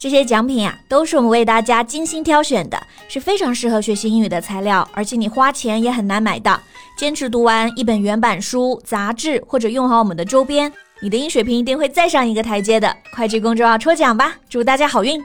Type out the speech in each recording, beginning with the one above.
这些奖品啊，都是我们为大家精心挑选的，是非常适合学习英语的材料，而且你花钱也很难买到。坚持读完一本原版书、杂志，或者用好我们的周边，你的英水平一定会再上一个台阶的。快去公众号抽奖吧，祝大家好运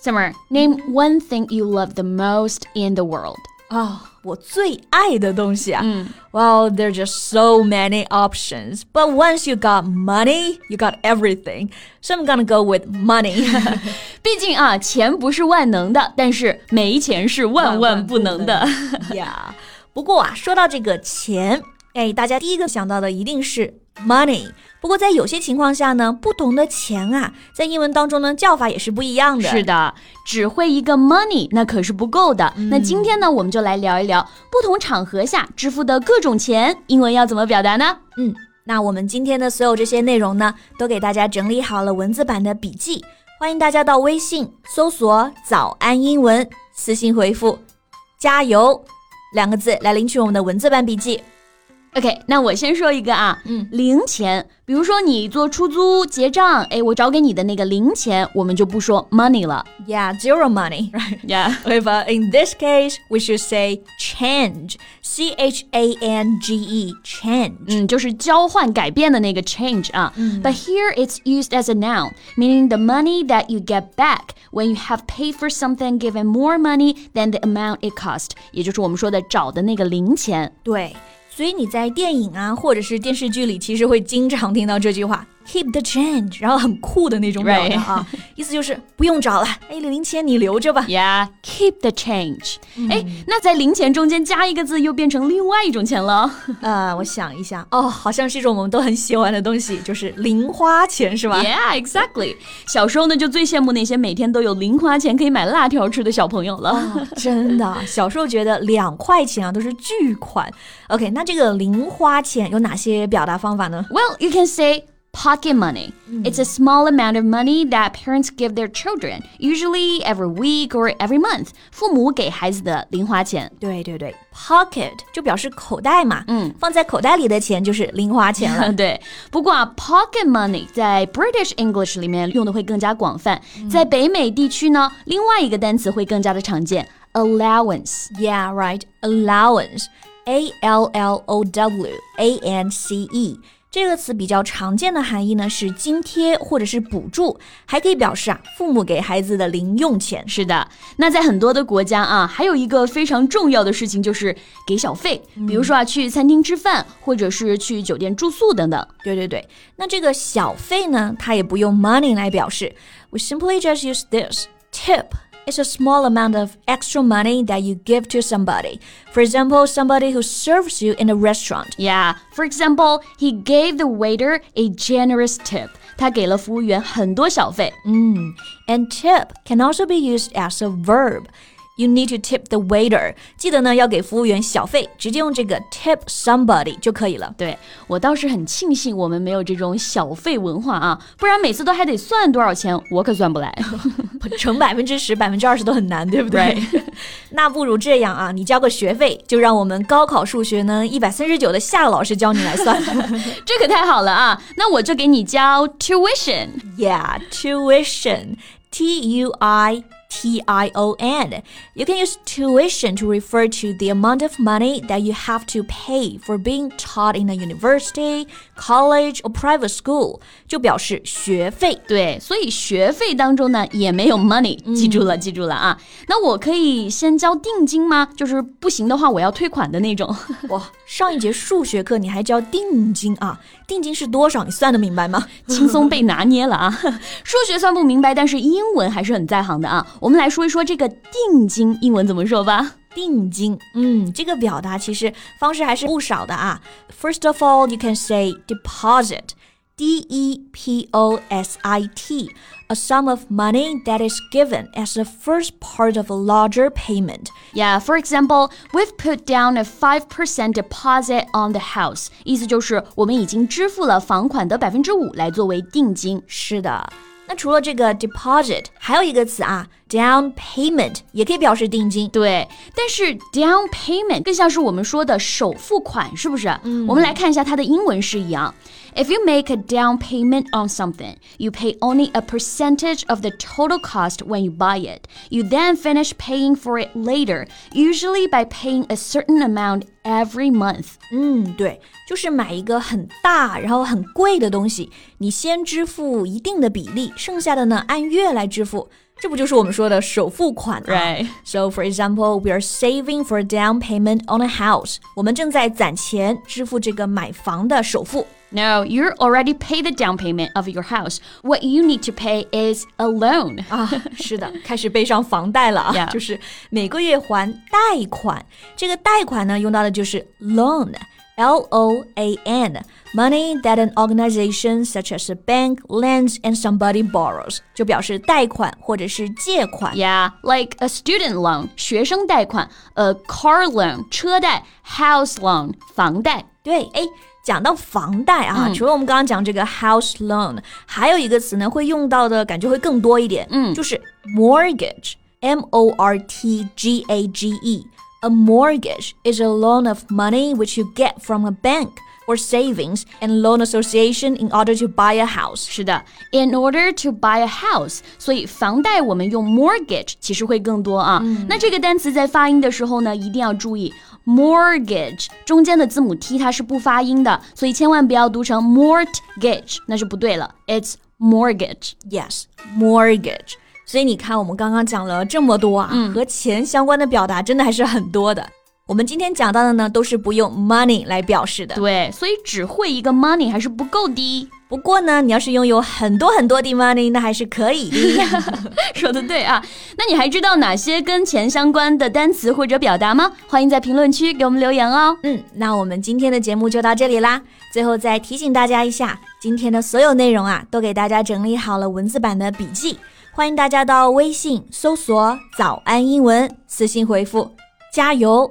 ！Summer, name one thing you love the most in the world. 啊。我最爱的东西啊。嗯，Well, there are just so many options, but once you got money, you got everything. So I'm gonna go with money. 毕竟啊，钱不是万能的，但是没钱是万万不能的。呀，不过啊，说到这个钱，哎，大家第一个想到的一定是 money。 不过在有些情况下呢，不同的钱啊，在英文当中呢叫法也是不一样的。是的，只会一个 money 那可是不够的。那今天呢，我们就来聊一聊不同场合下支付的各种钱，英文要怎么表达呢？嗯，那我们今天的所有这些内容呢，都给大家整理好了文字版的笔记，欢迎大家到微信搜索“早安英文”，私信回复“加油”两个字来领取我们的文字版笔记。OK，那我先说一个啊，嗯，零钱，比如说你做出租结账，哎，我找给你的那个零钱，我们就不说 money 了，Yeah, zero money, right? Yeah. But in this case, we should say change, C H A N G E, change. 嗯，就是交换、改变的那个 change 啊。But here it's used as a noun, meaning the money that you get back when you have paid for something given more money than the amount it cost，也就是我们说的找的那个零钱。对。 所以你在电影啊，或者是电视剧里，其实会经常听到这句话。Keep the change，然后很酷的那种表达啊，意思就是不用找了，哎，零钱你留着吧。Yeah，keep the change。哎，那在零钱中间加一个字，又变成另外一种钱了。呃，我想一下，哦，好像是一种我们都很喜欢的东西，就是零花钱，是吧？Yeah，exactly。小时候呢，就最羡慕那些每天都有零花钱可以买辣条吃的小朋友了。真的，小时候觉得两块钱啊都是巨款。OK，那这个零花钱有哪些表达方法呢？Well，you can say。Pocket money. Mm. It's a small amount of money that parents give their children, usually every week or every month. 父母给孩子的零花钱。对对对，pocket 就表示口袋嘛，嗯，放在口袋里的钱就是零花钱了。对，不过啊，pocket money 在 British English 里面用的会更加广泛，在北美地区呢，另外一个单词会更加的常见，allowance。Yeah, right, allowance. A L L O W A N C E。 这个词比较常见的含义呢是津贴或者是补助，还可以表示啊父母给孩子的零用钱。是的，那在很多的国家啊，还有一个非常重要的事情就是给小费，比如说啊去餐厅吃饭，或者是去酒店住宿等等。对对对，那这个小费呢，它也不用 money 来表示，we simply just use this tip。It's a small amount of extra money that you give to somebody. For example, somebody who serves you in a restaurant. Yeah. For example, he gave the waiter a generous tip. 他给了服务员很多小费。嗯，and tip can also be used as a verb. You need to tip the waiter。记得呢要给服务员小费，直接用这个 tip somebody 就可以了。对我倒是很庆幸我们没有这种小费文化啊，不然每次都还得算多少钱，我可算不来。乘百分之十、百分之二十都很难，对不对？那不如这样啊，你交个学费，就让我们高考数学呢一百三十九的夏老师教你来算。这可太好了啊！那我就给你交 tuition。Yeah，tuition。T U I T I O N. You can use tuition to refer to the amount of money that you have to pay for being taught in a university, college or private school，就表示学费。对，所以学费当中呢也没有 money，记住了，记住了啊。那我可以先交定金吗？就是不行的话，我要退款的那种。哇，上一节数学课你还交定金啊？定金是多少？你算得明白吗？轻松被拿捏了啊！数学算不明白，但是英文还是很在行的啊。我们来说一说这个定金英文怎么说吧。定金，嗯，这个表达其实方式还是不少的啊。First of all, you can say deposit. D E P O S I T, a sum of money that is given as the first part of a larger payment. Yeah, for example, we've put down a 5% deposit on the house. 意思就是我们已经支付了房款的百分之五来作为定金。是的。那除了这个 deposit，还有一个词啊 ，down payment 也可以表示定金。对，但是 down payment 更像是我们说的首付款，是不是？嗯，我们来看一下它的英文是一样。If you make a down payment on something, you pay only a percentage of the total cost when you buy it. You then finish paying for it later, usually by paying a certain amount every month. 嗯，对，就是买一个很大然后很贵的东西，你先支付一定的比例，剩下的呢按月来支付。 这不就是我们说的首付款啊？Right. So, for example, we are saving for a down payment on a house. 我们正在攒钱支付这个买房的首付。no, you already paid the down payment of your house. What you need to pay is a loan. 啊，是的，开始背上房贷了啊 Yeah. 就是每个月还贷款。这个贷款呢，用到的就是 loan。 L O A N, money that an organization such as a bank lends and somebody borrows，就表示贷款或者是借款。 Yeah, like a student loan, 学生贷款, a car loan, 车贷, house loan, 房贷。对，哎，讲到房贷啊，除了我们刚刚讲这个 house loan，还有一个词呢会用到的感觉会更多一点，嗯，就是 mortgage，m o r t g a g e。 A mortgage is a loan of money which you get from a bank or savings and loan association in order to buy a house. 是的，in order to buy a house，所以房贷我们用 mortgage 其实会更多啊。那这个单词在发音的时候呢，一定要注意 mortgage 中间的字母 t 它是不发音的，所以千万不要读成 mortgage，那是不对了。It's mortgage。 Yes, mortgage. 所以你看，我们刚刚讲了这么多啊，和钱相关的表达真的还是很多的。我们今天讲到的呢，都是不用 money 来表示的。对，所以只会一个 money 还是不够的。不过呢，你要是拥有很多很多的 money，那还是可以的。说的对啊，那你还知道哪些跟钱相关的单词或者表达吗？欢迎在评论区给我们留言哦。嗯，那我们今天的节目就到这里啦。最后再提醒大家一下，今天的所有内容啊，都给大家整理好了文字版的笔记，欢迎大家到微信搜索“早安英文”，私信回复“加油”